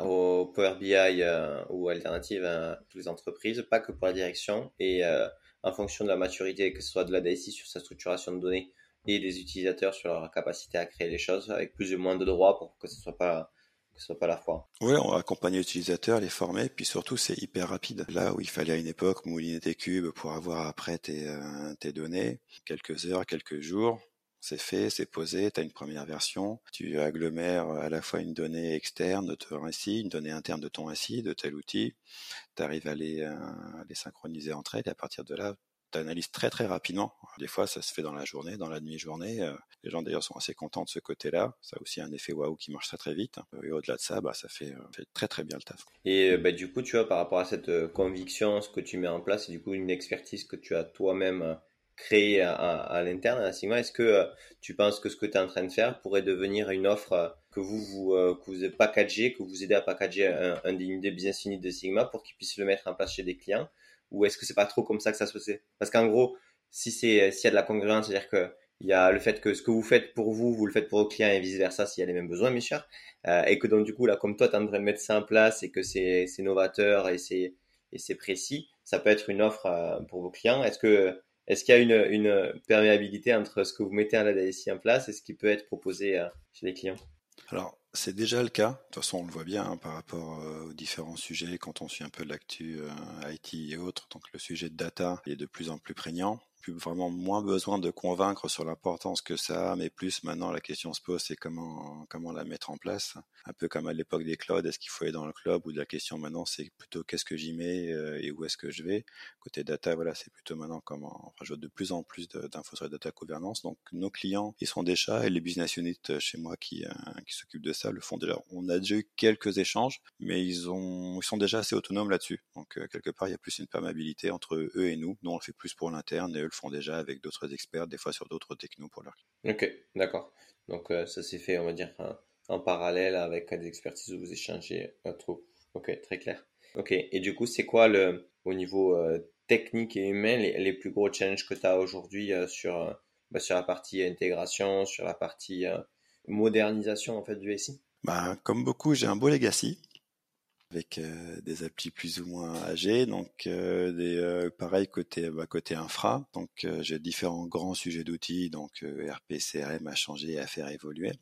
au Power BI euh, ou alternative à toutes les entreprises, pas que pour la direction, et en fonction de la maturité, que ce soit de la DSI sur sa structuration de données et des utilisateurs sur leur capacité à créer les choses, avec plus ou moins de droits pour que ce soit pas que ce soit pas la. Oui, on va accompagner l'utilisateur, les former, puis surtout c'est hyper rapide. Là où il fallait à une époque mouliner tes cubes pour avoir après tes, euh, tes données, quelques heures, quelques jours, c'est fait, c'est posé, tu as une première version, tu agglomères à la fois une donnée externe de ton récit, une donnée interne de ton récit, de tel outil, tu arrives à les, euh, les synchroniser entre elles et à partir de là, tu analyses très très rapidement. Des fois, ça se fait dans la journée, dans la demi-journée. Euh, les gens d'ailleurs sont assez contents de ce côté-là. Ça a aussi un effet waouh qui marche très très vite. Et au-delà de ça, bah, ça fait, euh, très très bien le taf. Et euh, bah, du coup, tu vois, par rapport à cette conviction, ce que tu mets en place, et du coup une expertise que tu as toi-même créée à, à l'interne à Sigma, est-ce que tu penses que ce que tu es en train de faire pourrait devenir une offre que vous vous, que vous packagez, que vous aidez à packager un des business units de Sigma pour qu'ils puissent le mettre en place chez des clients? Ou est-ce que c'est pas trop comme ça que ça se fait Parce qu'en gros, si c'est s'il y a de la congruence, c'est-à-dire que il y a le fait que ce que vous faites pour vous, vous le faites pour vos clients et vice versa s'il y a les mêmes besoins, bien sûr, euh, et que donc du coup là, comme toi, tu es en train de mettre ça en place et que c'est c'est novateur et c'est et c'est précis, ça peut être une offre euh, pour vos clients. Est-ce que est-ce qu'il y a une, une perméabilité entre ce que vous mettez à la DSI en place et ce qui peut être proposé euh, chez les clients? Alors, c'est déjà le cas. De toute façon, on le voit bien hein, par rapport euh, aux différents sujets quand on suit un peu l'actu euh, IT et autres. Donc le sujet de data est de plus en plus prégnant plus vraiment moins besoin de convaincre sur l'importance que ça a, mais plus maintenant la question se pose, c'est comment comment la mettre en place. Un peu comme à l'époque des clouds, est-ce qu'il faut aller dans le cloud ou la question maintenant c'est plutôt qu'est-ce que j'y mets euh, et où est-ce que je vais. Côté data, voilà, c'est plutôt maintenant comment. Enfin, je vois de plus en plus d'infos sur la data gouvernance. Donc nos clients, ils sont déjà et les business units euh, chez moi qui euh, qui s'occupent de ça le font déjà. On a déjà eu quelques échanges, mais ils ont ils sont déjà assez autonomes là-dessus. Donc quelque part, il y a plus une perméabilité entre eux et nous. Nous on le fait plus pour l'interne et eux le font déjà avec d'autres experts, des fois sur d'autres technos pour leur. Ok, d'accord. Donc euh, ça s'est fait, on va dire, en, parallèle avec des expertises où vous échangez euh, trop. Ok, très clair. Ok, et du coup, c'est quoi le, au niveau euh, technique et humain les, plus gros challenges que tu as aujourd'hui sur, bah, sur la partie intégration, sur la partie modernisation en fait du SI bah, Comme beaucoup, j'ai un beau legacy avec euh, des applis plus ou moins âgées. Donc, euh, des, euh, pareil côté bah, côté infra. Donc, j'ai différents grands sujets d'outils, donc RP, CRM à changer et à faire évoluer.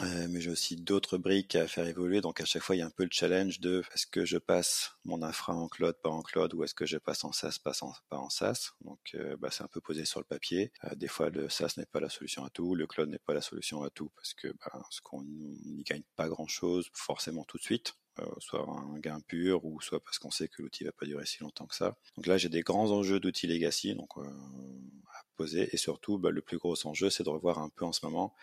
mais j'ai aussi d'autres briques à faire évoluer. Donc, à chaque fois, il y a un peu le challenge de est-ce que je passe mon infra en cloud, pas en cloud, ou est-ce que je passe en SaaS, pas en, pas en SaaS. Donc, bah, c'est un peu posé sur le papier. des fois, le SaaS n'est pas la solution à tout, le cloud n'est pas la solution à tout, parce que bah, ce qu'on n'y gagne pas grand-chose forcément tout de suite. Euh, soit un gain pur ou soit parce qu'on sait que l'outil va pas durer si longtemps que ça. Donc là, j'ai des grands enjeux d'outils legacy, donc euh, poser. Et surtout, bah, le plus gros enjeu, c'est de revoir un peu en ce moment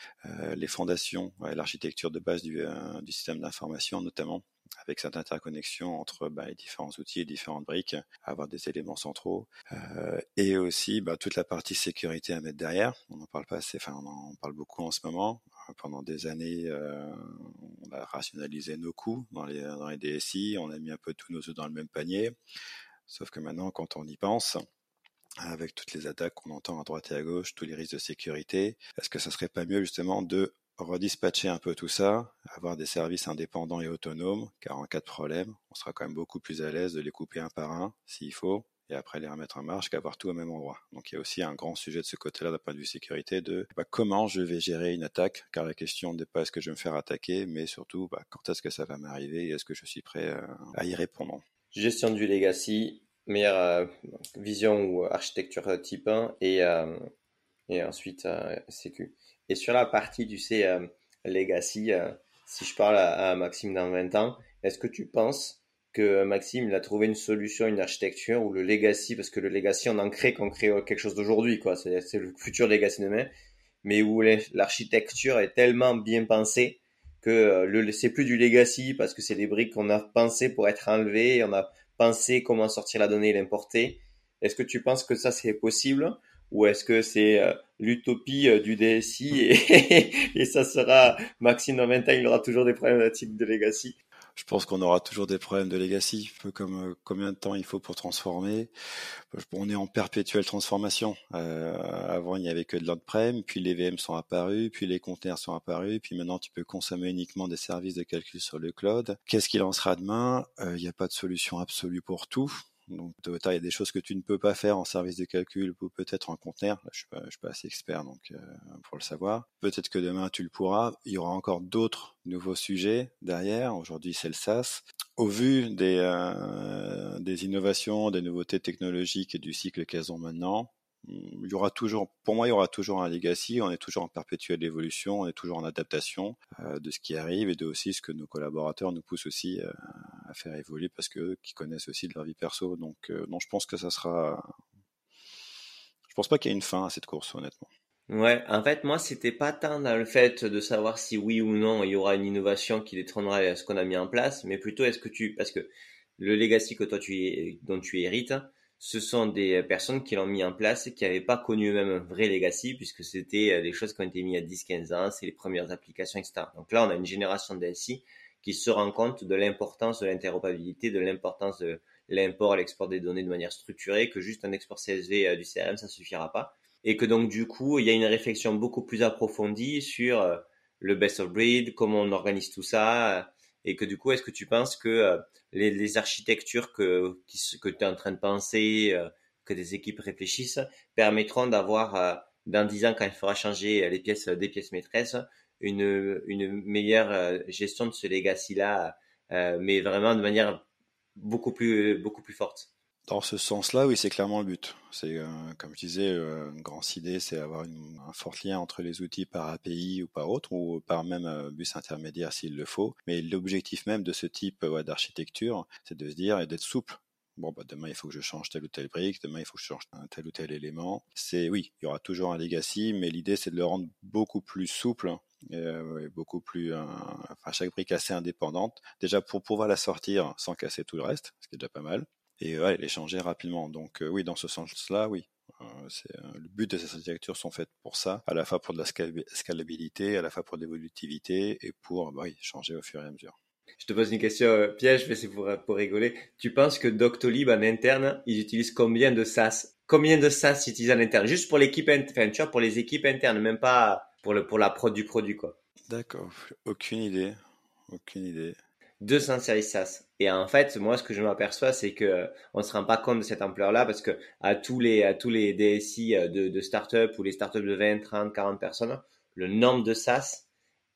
les fondations, l'architecture de base du, système d'information, notamment avec cette interconnexion entre bah, les différents outils et différentes briques, avoir des éléments centraux, euh, et aussi bah, toute la partie sécurité à mettre derrière. On en parle pas assez, enfin on en parle beaucoup en ce moment. Pendant des années, euh, on a rationalisé nos coûts dans les, dans les DSI, on a mis un peu tous nos œufs dans le même panier. Sauf que maintenant, quand on y pense, avec toutes les attaques qu'on entend à droite et à gauche, tous les risques de sécurité, est-ce que ça serait pas mieux justement de redispatcher un peu tout ça, avoir des services indépendants et autonomes, car en cas de problème, on sera quand même beaucoup plus à l'aise de les couper un par un, s'il faut, et après les remettre en marche qu'avoir tout au même endroit. Donc il y a aussi un grand sujet de ce côté-là d'un point de vue sécurité de bah, comment je vais gérer une attaque, car la question n'est pas est-ce que je vais me faire attaquer, mais surtout bah, quand est-ce que ça va m'arriver et est-ce que je suis prêt euh, à y répondre. Gestion du legacy, meilleure euh, vision ou architecture type 1 et, euh, et ensuite sécu. Et sur la partie, tu sais, legacy, si je parle à, Maxime dans 20 ans, est-ce que tu penses que Maxime, il a trouvé une solution, une architecture ou le legacy, parce que le legacy, on en crée quand on crée quelque chose d'aujourd'hui, quoi. C'est, le futur legacy demain, mais où l'architecture est tellement bien pensée que euh, c'est plus du legacy parce que c'est des briques qu'on a pensées pour être enlevées, on a pensé comment sortir la donnée et l'importer. Est-ce que tu penses que ça c'est possible? Ou est-ce que c'est euh, l'utopie euh, du DSI et, ça sera Maxime dans 20 ans, il aura toujours des problèmes de legacy? Je pense qu'on aura toujours des problèmes de legacy, peu comme euh, combien de temps il faut pour transformer. On est en perpétuelle transformation. avant, il n'y avait que de l'on-prem, puis les VM sont apparus, puis les conteneurs sont apparus, puis maintenant tu peux consommer uniquement des services de calcul sur le cloud. Qu'est-ce qu'il en sera demain? Il n'y a pas de solution absolue pour tout. Donc, il y a des choses que tu ne peux pas faire en service de calcul ou peut-être en conteneur. je suis pas, suis pas assez expert donc euh, pour le savoir. Peut-être que demain tu le pourras. Il y aura encore d'autres nouveaux sujets derrière. Aujourd'hui, c'est le SaaS. Au vu des, euh, des innovations, des nouveautés technologiques et du cycle qu'elles ont maintenant, il y aura toujours, pour moi, il y aura toujours un legacy. On est toujours en perpétuelle évolution, on est toujours en adaptation euh, de ce qui arrive et de aussi ce que nos collaborateurs nous poussent aussi euh, à faire évoluer parce que qui connaissent aussi de leur vie perso. Donc, euh, non, je pense que ça sera. Je pense pas qu'il y ait une fin à cette course, honnêtement. Ouais, en fait, moi, c'était pas tant le fait de savoir si oui ou non il y aura une innovation qui détrônera ce qu'on a mis en place, mais plutôt est-ce que tu, parce que le legacy que toi tu dont tu hérites, ce sont des personnes qui l'ont mis en place, qui n'avaient pas connu eux-mêmes un vrai legacy, puisque c'était euh, des choses qui ont été mises à 10-15 ans, c'est les premières applications, etc. Donc là, on a une génération d'SI qui se rend compte de l'importance de l'interopérabilité, de l'importance de l'import et l'export des données de manière structurée, que juste un export CSV euh, du CRM, ça suffira pas. Et que donc, du coup, il y a une réflexion beaucoup plus approfondie sur euh, le best of breed, comment on organise tout ça, et que du coup, est-ce que tu penses que euh, les, les, architectures que, que tu es en train de penser, euh, que des équipes réfléchissent, permettront d'avoir, euh, dans 10 ans, quand il faudra changer les pièces, des pièces maîtresses, une, une meilleure gestion de ce legacy-là, mais vraiment de manière beaucoup plus, beaucoup plus forte dans ce sens-là, oui, c'est clairement le but. C'est, euh, comme je disais, euh, une grande idée, c'est avoir un fort lien entre les outils par API ou par autre, ou par même euh, bus intermédiaire s'il le faut. Mais l'objectif même de ce type d'architecture, c'est de se dire et d'être souple. Bon, bah, demain, il faut que je change telle ou telle brique, demain, il faut que je change tel ou tel élément. C'est, oui, il y aura toujours un legacy, mais l'idée, c'est de le rendre beaucoup plus souple euh, beaucoup plus, enfin, chaque brique assez indépendante. Déjà pour pouvoir la sortir sans casser tout le reste, ce qui est déjà pas mal et ouais, les changer rapidement. Donc euh, oui, dans ce sens-là, oui. Euh, euh, le but de ces architectures sont faites pour ça, à la fois pour de la scalabilité, à la fois pour de l'évolutivité et pour bah, oui, changer au fur et à mesure. Je te pose une question piège, mais c'est pour, pour rigoler. Tu penses que Doctolib en interne, ils utilisent combien de SaaS? Combien de SaaS ils utilisent en interne Juste pour l'équipe tu vois, pour les équipes internes, même pas pour, le, pour la prod du produit, quoi. D'accord, aucune idée. Aucune idée. 200 services SaaS. Et en fait, moi, ce que je m'aperçois, c'est que euh, on se rend pas compte de cette ampleur-là parce que à tous les à tous les DSI euh, de, de start-up ou les start-up de 20, 30, 40 personnes, le nombre de SaaS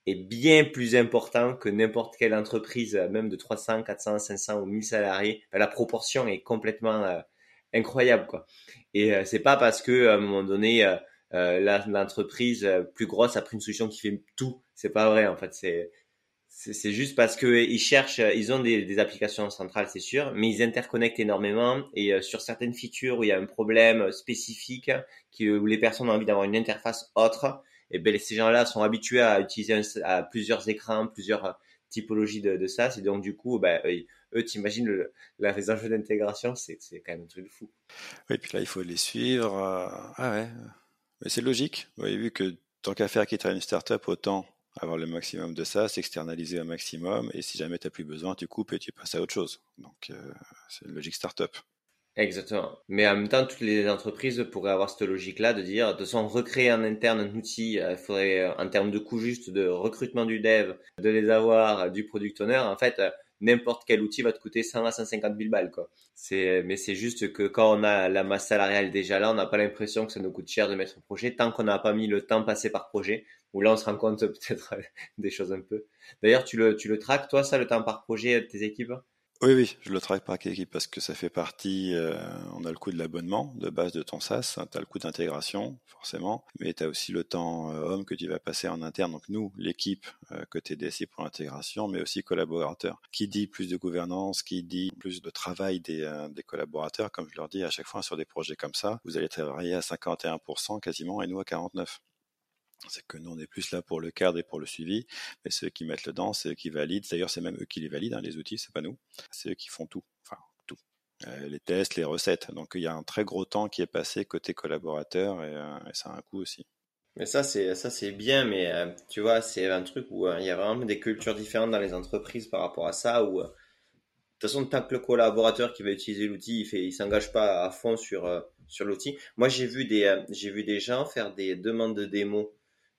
est bien plus important que n'importe quelle entreprise, euh, même de 300, 400, 500 ou 1000 salariés. La proportion est complètement incroyable, quoi. Et c'est pas parce que à un moment donné, l'entreprise plus grosse a pris une solution qui fait tout. C'est pas vrai, en fait. C'est C'est juste parce que ils cherchent, ils ont des, applications centrales, c'est sûr, mais ils interconnectent énormément et euh, sur certaines features où il y a un problème spécifique, où les personnes ont envie d'avoir une interface autre, et ben ces gens-là sont habitués à utiliser à plusieurs écrans, plusieurs typologies de, de ça. Et donc du coup, ben, eux, t'imagines le, les enjeux d'intégration, c'est quand même un truc de fou. Oui, puis là, il faut les suivre. Euh, ah ouais, mais c'est logique. Vous avez vu que tant qu'à faire quitter une startup, autant avoir le maximum de ça, s'externaliser au maximum, et si jamais tu n'as plus besoin, tu coupes et tu passes à autre chose. Donc, euh, c'est une logique startup. Exactement. Mais en même temps, toutes les entreprises pourraient avoir cette logique-là de dire, de façon, recréer en interne un outil, euh, il faudrait, euh, en termes de coût juste de recrutement du dev, de les avoir, du product owner, en fait, n'importe quel outil va te coûter 100 à 150 000 balles, quoi. C'est, mais c'est juste que quand on a la masse salariale déjà là, on n'a pas l'impression que ça nous coûte cher de mettre un projet tant qu'on n'a pas mis le temps passé par projet, où là on se rend compte peut-être des choses un peu. D'ailleurs, tu le, tu le traques, toi, ça, le temps par projet de tes équipes? Oui, oui, je le travaille par équipe parce que ça fait partie, euh, on a le coût de l'abonnement de base de ton SaaS, tu as le coût d'intégration forcément, mais tu as aussi le temps euh, homme que tu vas passer en interne. Donc nous, l'équipe euh, côté DSI pour l'intégration, mais aussi collaborateurs. Qui dit plus de gouvernance, qui dit plus de travail des, des collaborateurs, comme je leur dis à chaque fois sur des projets comme ça, vous allez travailler à 51% quasiment et nous à 49% c'est que nous on est plus là pour le cadre et pour le suivi, mais ceux qui mettent le dent, c'est eux qui valident. D'ailleurs, c'est même eux qui les valident, hein, les outils, c'est pas nous. C'est eux qui font tout, enfin tout, euh, les tests, les recettes. Donc il y a un très gros temps qui est passé côté collaborateur et, euh, ça a un coût aussi. Mais ça c'est ça c'est bien, mais euh, tu vois, c'est un truc où il y a vraiment des cultures différentes dans les entreprises par rapport à ça. Où de toute façon, tant que le collaborateur qui va utiliser l'outil, il fait, il s'engage pas à fond sur sur l'outil. Moi, j'ai vu des j'ai vu des gens faire des demandes de démo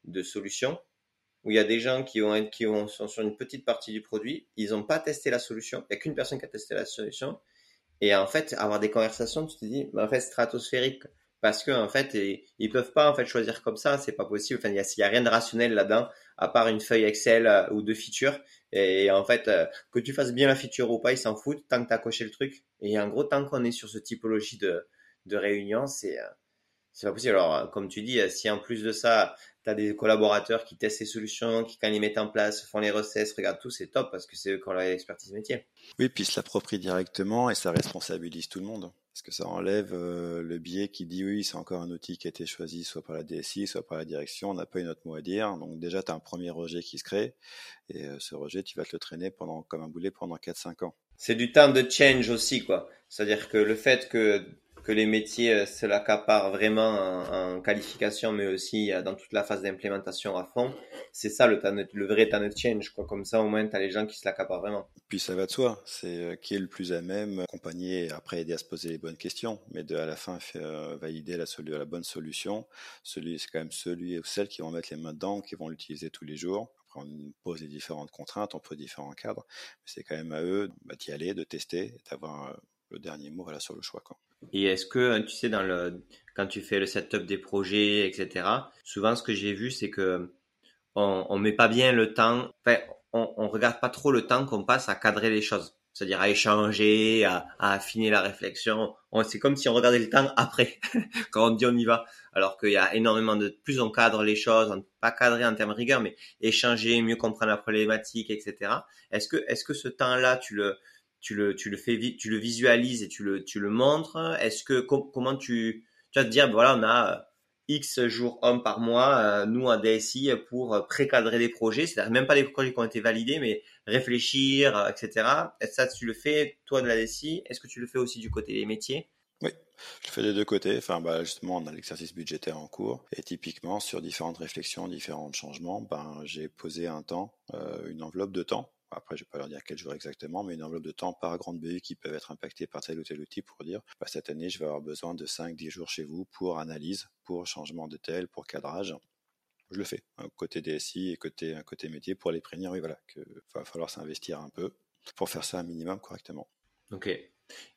de solutions où il y a des gens qui, vont qui sont sur une petite partie du produit, ils n'ont pas testé la solution, il n'y a qu'une personne qui a testé la solution, et en fait, avoir des conversations, tu te dis, mais en fait, stratosphérique, parce que en fait, ils peuvent pas en fait choisir comme ça, c'est pas possible. Enfin, il y a, rien de rationnel là-dedans, à part une feuille Excel euh, ou deux features. Et, en fait, euh, que tu fasses bien la feature ou pas, ils s'en foutent tant que tu as coché le truc. Et en gros, tant qu'on est sur ce typologie de, de réunion, c'est euh, c'est pas possible. Alors, comme tu dis, si en plus de ça, tu as des collaborateurs qui testent ces solutions, qui quand ils mettent en place, font les recettes, regardent tout, c'est top parce que c'est eux qui ont l'expertise métier. Oui, puis ils se l'approprient directement et ça responsabilise tout le monde. Parce que ça enlève euh, le biais qui dit oui, c'est encore un outil qui a été choisi soit par la DSI, soit par la direction, on n'a pas une autre mot à dire. Donc déjà, tu as un premier rejet qui se crée et euh, ce rejet, tu vas te le traîner pendant, comme un boulet pendant 4-5 ans. C'est du temps de change aussi, quoi. C'est-à-dire que le fait que que les métiers euh, se l'accaparent vraiment en, qualification, mais aussi euh, dans toute la phase d'implémentation à fond. C'est ça le, le vrai talent change. Quoi. Comme ça, au moins, tu as les gens qui se l'accaparent vraiment. Puis ça va de soi. C'est euh, qui est le plus à même, accompagner, après aider à se poser les bonnes questions, mais de à la fin valider la, bonne solution. Celui, c'est quand même celui ou celle qui vont mettre les mains dedans, qui vont l'utiliser tous les jours. Après, on pose les différentes contraintes, on pose différents cadres, mais c'est quand même à eux bah, d'y aller, de tester, d'avoir le dernier mot voilà, sur le choix. Quoi. Et est-ce que, hein, tu sais, quand tu fais le setup des projets, etc., souvent ce que j'ai vu, c'est que on, met pas bien le temps, enfin, on, on regarde pas trop le temps qu'on passe à cadrer les choses. C'est-à-dire à échanger, à, affiner la réflexion. C'est comme si on regardait le temps après, quand on dit on y va. Alors qu'il y a énormément de, plus on cadre les choses, pas cadrer en termes de rigueur, mais échanger, mieux comprendre la problématique, etc. Est-ce que, est-ce que ce temps-là, tu le, tu le, fais, tu le visualises et tu le, montres Est-ce que comment tu, tu vas te dire, voilà, on a euh, X jours hommes par mois, euh, nous en DSI, pour précadrer des projets, c'est-à-dire même pas des projets qui ont été validés, mais réfléchir, euh, etc. Ça, tu le fais, toi, de la DSI Est-ce que tu le fais aussi du côté des métiers? Oui, je le fais des deux côtés. Enfin, bah, justement, on a l'exercice budgétaire en cours. Et typiquement, sur différentes réflexions, différents changements, ben, j'ai posé un temps, une enveloppe de temps après, je vais pas leur dire quel jour exactement, mais une enveloppe de temps par grande BU qui peuvent être impactées par tel ou tel outil pour dire, bah, cette année, je vais avoir besoin de 5-10 jours chez vous pour analyse, pour changement de tel, pour cadrage. Je le fais, hein, côté DSI et côté, côté métier, pour les prévenir, oui, voilà, qu'il va falloir s'investir un peu pour faire ça un minimum correctement. Ok.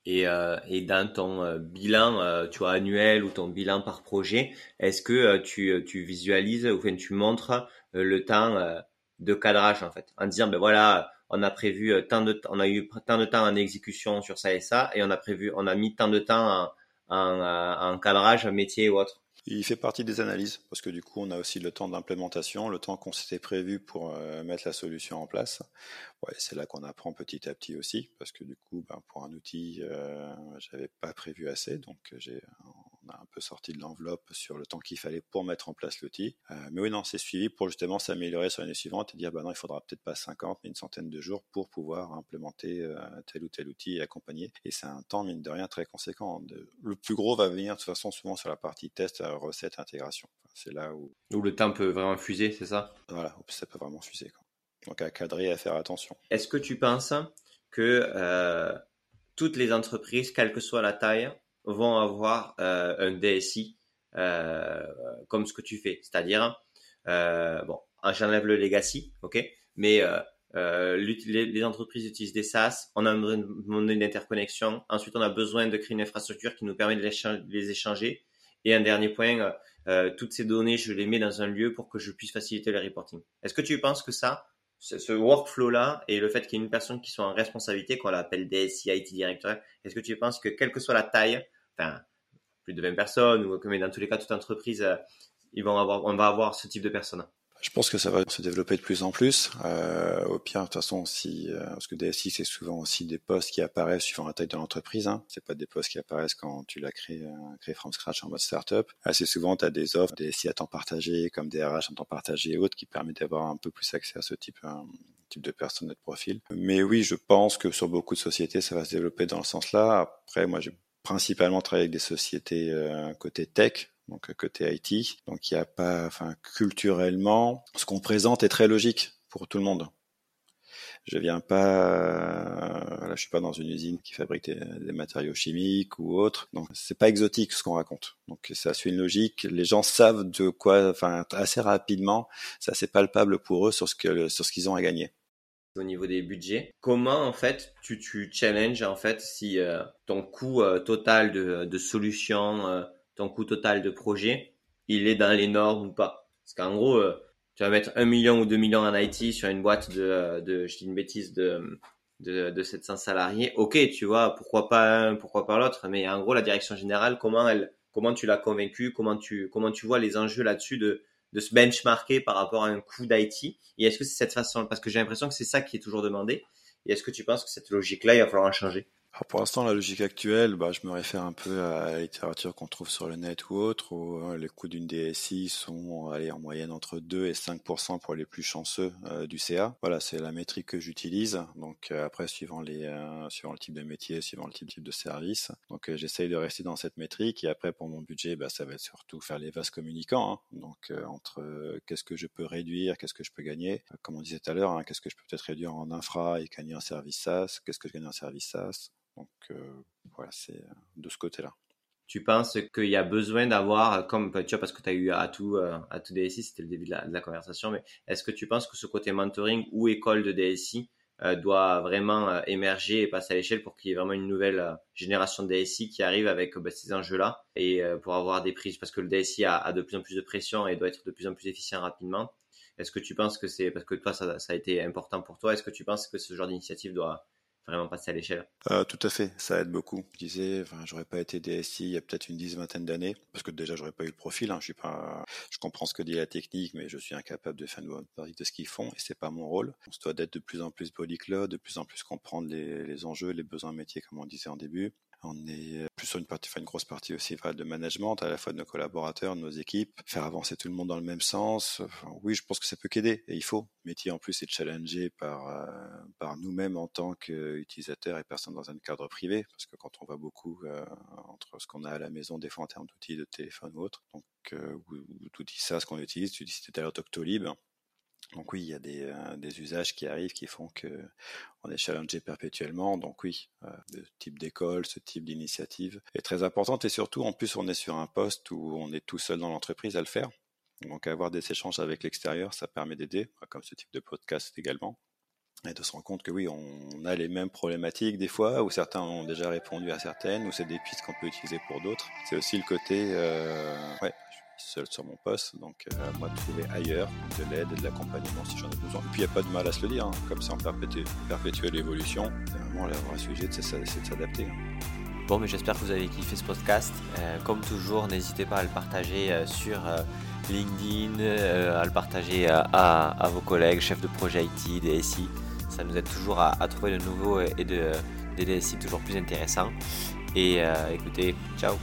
Et, euh, et dans ton euh, bilan, euh, tu vois, annuel ou ton bilan par projet, est-ce que tu, tu visualises ou enfin, tu montres le temps de cadrage en fait, en disant ben voilà, on a prévu euh, tant de on a eu tant de temps en exécution sur ça et ça, et on a prévu, on a mis tant de temps en, cadrage, métier ou autre il fait partie des analyses parce que du coup, on a aussi le temps d'implémentation, le temps qu'on s'était prévu pour mettre la solution en place. Ouais, c'est là qu'on apprend petit à petit aussi parce que du coup, ben, pour un outil, euh, j'avais pas prévu assez, donc j'ai on a un peu sorti de l'enveloppe sur le temps qu'il fallait pour mettre en place l'outil. Euh, mais oui, non, c'est suivi pour justement s'améliorer sur l'année suivante et dire, bah non, il faudra peut-être pas 50, mais une centaine de jours pour pouvoir implémenter euh, tel ou tel outil et accompagner. Et c'est un temps, mine de rien, très conséquent. Le plus gros va venir de toute façon souvent sur la partie test, euh, recette, intégration. c'est là où... Où le temps peut vraiment fuser, c'est ça? Voilà, ça peut vraiment fuser. Quoi. Donc à cadrer, à faire attention. Est-ce que tu penses que toutes les entreprises, quelle que soit la taille, vont avoir euh, un DSI euh, comme ce que tu fais. C'est-à-dire, euh, bon, j'enlève le legacy, ok, mais les, entreprises utilisent des SaaS, on a besoin d'une interconnexion, ensuite on a besoin de créer une infrastructure qui nous permet de les échanger, et un dernier point, toutes ces données, je les mets dans un lieu pour que je puisse faciliter le reporting. Est-ce que tu penses que ça, ce workflow-là et le fait qu'il y ait une personne qui soit en responsabilité, qu'on l'appelle DSI, IT directeur, est-ce que tu penses que quelle que soit la taille, enfin, plus de 20 personnes, ou mais dans tous les cas, toute entreprise, euh, ils vont avoir, on va avoir ce type de personnes? Je pense que ça va se développer de plus en plus. Euh, au pire, de toute façon, si euh, parce que DSI, c'est souvent aussi des postes qui apparaissent suivant la taille de l'entreprise. Hein. C'est pas des postes qui apparaissent quand tu l'as créé, euh, créé from scratch en mode startup. Assez souvent, tu as des offres DSI à temps partagé, comme des à temps partagé et autres, qui permettent d'avoir un peu plus accès à ce type euh, type de personnes et de profil. Mais oui, je pense que sur beaucoup de sociétés, ça va se développer dans le sens là. Après, moi, j'ai principalement travaillé avec des sociétés côté tech, donc euh, côté IT. Donc il n'y a pas, enfin culturellement, ce qu'on présente est très logique pour tout le monde. Je viens pas, là, je suis pas dans une usine qui fabrique des, matériaux chimiques ou autres, donc c'est pas exotique ce qu'on raconte. Donc ça suit une logique. Les gens savent de quoi, enfin assez rapidement, c'est assez palpable pour eux sur ce que sur ce qu'ils ont à gagner au niveau des budgets. Comment en fait tu, tu challenges en fait si euh, ton coût euh, total de, de solution ton coût total de projet, il est dans les normes ou pas. Parce qu'en gros, euh, tu vas mettre un million ou deux millions en IT sur une boîte de, de je dis une bêtise, de, de, de 700 salariés. Ok, tu vois, pourquoi pas un, pourquoi pas l'autre, mais en gros, la direction générale, comment elle, comment tu l'as convaincu, comment tu, comment tu vois les enjeux là-dessus de, de se benchmarker par rapport à un coût d'IT. Et est-ce que c'est cette façon, parce que j'ai l'impression que c'est ça qui est toujours demandé. Et est-ce que tu penses que cette logique-là, il va falloir en changer? Alors pour l'instant, la logique actuelle, bah, je me réfère un peu à la littérature qu'on trouve sur le net ou autre, où hein, les coûts d'une DSI sont en moyenne entre 2 et 5% pour les plus chanceux euh, du CA. Voilà, c'est la métrique que j'utilise. Donc euh, après, suivant les, euh, suivant le type de métier, suivant le type, type de service, donc j'essaye de rester dans cette métrique. Et après, pour mon budget, bah, ça va être surtout faire les vases communicants. Hein. Donc entre qu'est-ce que je peux réduire, qu'est-ce que je peux gagner, comme on disait tout à l'heure, hein, qu'est-ce que je peux peut-être réduire en infra et gagner en service SaaS, qu'est-ce que je gagne en service SaaS donc euh, voilà, c'est euh, de ce côté-là. Tu penses qu'il y a besoin d'avoir, comme tu vois, parce que tu as eu à tout, euh, à tout DSI, c'était le début de la, conversation, mais est-ce que tu penses que ce côté mentoring ou école de DSI doit vraiment émerger et passer à l'échelle pour qu'il y ait vraiment une nouvelle génération de DSI qui arrive avec bah, ces enjeux-là et pour avoir des prises? Parce que le DSI a, de plus en plus de pression et doit être de plus en plus efficient rapidement. Est-ce que tu penses que c'est parce que toi ça, a été important pour toi Est-ce que tu penses que ce genre d'initiative doit vraiment passer à l'échelle euh, Tout à fait, ça aide beaucoup. Je disais, enfin, j'aurais pas été DSI il y a peut-être une dix vingtaine d'années, parce que déjà j'aurais pas eu le profil. Hein, je suis pas, je comprends ce que dit la technique, mais je suis incapable de faire une partie de ce qu'ils font, et c'est pas mon rôle. On se doit d'être de plus en plus polyclot, de plus en plus comprendre les, les enjeux, les besoins métiers, comme on disait en début. On est plus sur une partie, enfin une grosse partie aussi de management, à la fois de nos collaborateurs, de nos équipes, faire avancer tout le monde dans le même sens. oui, je pense que ça peut qu'aider et il faut. Métier en plus est challengé par euh, par nous-mêmes en tant qu'utilisateurs et personnes dans un cadre privé, parce que quand on voit beaucoup euh, entre ce qu'on a à la maison, des fois en termes d'outils de téléphone ou autre, donc euh, tout dit ça, ce qu'on utilise, tu dis c'était à l'heure Doctolib, donc oui, il y a des, euh, des, usages qui arrivent qui font que on est challengé perpétuellement. Donc oui, euh, ce type d'école, ce type d'initiative est très importante et surtout en plus on est sur un poste où on est tout seul dans l'entreprise à le faire. Donc avoir des échanges avec l'extérieur, ça permet d'aider, comme ce type de podcast également. Et de se rendre compte que oui, on a les mêmes problématiques des fois, où certains ont déjà répondu à certaines, ou c'est des pistes qu'on peut utiliser pour d'autres. C'est aussi le côté, euh, ouais, seul sur mon poste, donc euh, moi de trouver ailleurs de l'aide et de l'accompagnement si j'en ai besoin. Et puis il n'y a pas de mal à se le dire, hein. comme c'est on perpétue, perpétue l'évolution. Vraiment, le vrai sujet, c'est de s'adapter. Hein. Bon, mais j'espère que vous avez kiffé ce podcast. Euh, comme toujours, n'hésitez pas à le partager euh, sur LinkedIn, à le partager à, vos collègues, chefs de projet IT, DSI. Ça nous aide toujours à, trouver de nouveaux et de, des DSI toujours plus intéressants. Et écoutez, ciao